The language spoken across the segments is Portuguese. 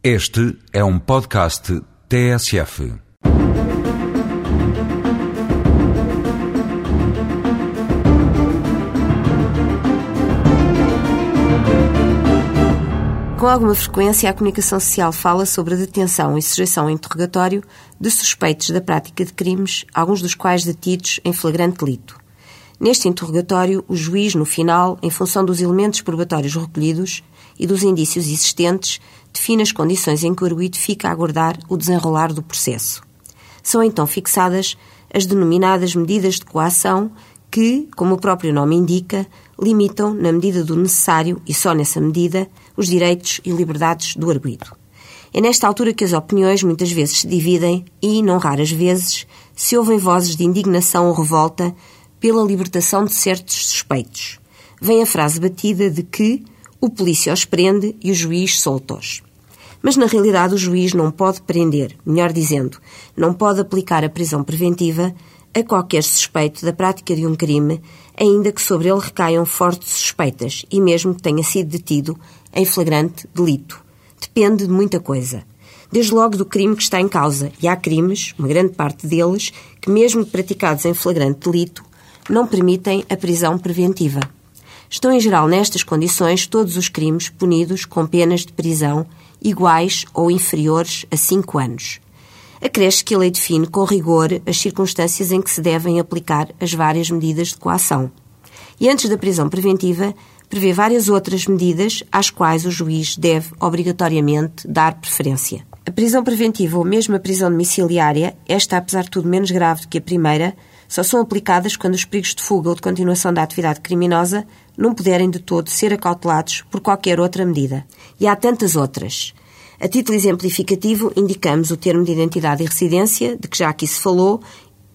Este é um podcast TSF. Com alguma frequência, a comunicação social fala sobre a detenção e sujeição a interrogatório de suspeitos da prática de crimes, alguns dos quais detidos em flagrante delito. Neste interrogatório, o juiz, no final, em função dos elementos probatórios recolhidos e dos indícios existentes, define as condições em que o arguido fica a aguardar o desenrolar do processo. São então fixadas as denominadas medidas de coação que, como o próprio nome indica, limitam, na medida do necessário e só nessa medida, os direitos e liberdades do arguido. É nesta altura que as opiniões muitas vezes se dividem e, não raras vezes, se ouvem vozes de indignação ou revolta pela libertação de certos suspeitos. Vem a frase batida de que o polícia os prende e o juiz solta-os. Mas na realidade o juiz não pode prender, melhor dizendo, não pode aplicar a prisão preventiva a qualquer suspeito da prática de um crime, ainda que sobre ele recaiam fortes suspeitas e mesmo que tenha sido detido em flagrante delito. Depende de muita coisa. Desde logo do crime que está em causa, e há crimes, uma grande parte deles, que mesmo praticados em flagrante delito, não permitem a prisão preventiva. Estão em geral nestas condições todos os crimes punidos com penas de prisão iguais ou inferiores a cinco anos. Acresce que a lei define com rigor as circunstâncias em que se devem aplicar as várias medidas de coação. E antes da prisão preventiva, prevê várias outras medidas às quais o juiz deve obrigatoriamente dar preferência. A prisão preventiva ou mesmo a prisão domiciliária, esta apesar de tudo menos grave do que a primeira, só são aplicadas quando os perigos de fuga ou de continuação da atividade criminosa não puderem de todo ser acautelados por qualquer outra medida. E há tantas outras. A título exemplificativo, indicamos o termo de identidade e residência, de que já aqui se falou,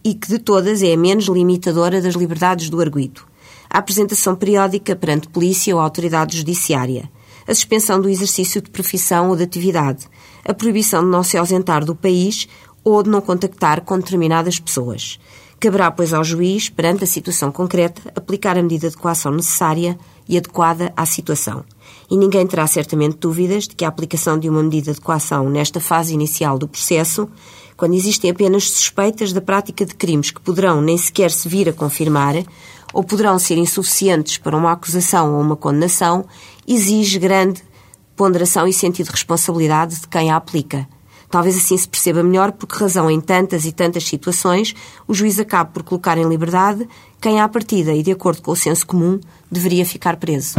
e que de todas é a menos limitadora das liberdades do arguido. A apresentação periódica perante polícia ou autoridade judiciária. A suspensão do exercício de profissão ou de atividade. A proibição de não se ausentar do país ou de não contactar com determinadas pessoas. Caberá, pois, ao juiz, perante a situação concreta, aplicar a medida de coação necessária e adequada à situação. E ninguém terá certamente dúvidas de que a aplicação de uma medida de coação nesta fase inicial do processo, quando existem apenas suspeitas da prática de crimes que poderão nem sequer se vir a confirmar, ou poderão ser insuficientes para uma acusação ou uma condenação, exige grande ponderação e sentido de responsabilidade de quem a aplica. Talvez assim se perceba melhor por que razão, em tantas e tantas situações, o juiz acaba por colocar em liberdade quem, à partida e de acordo com o senso comum, deveria ficar preso.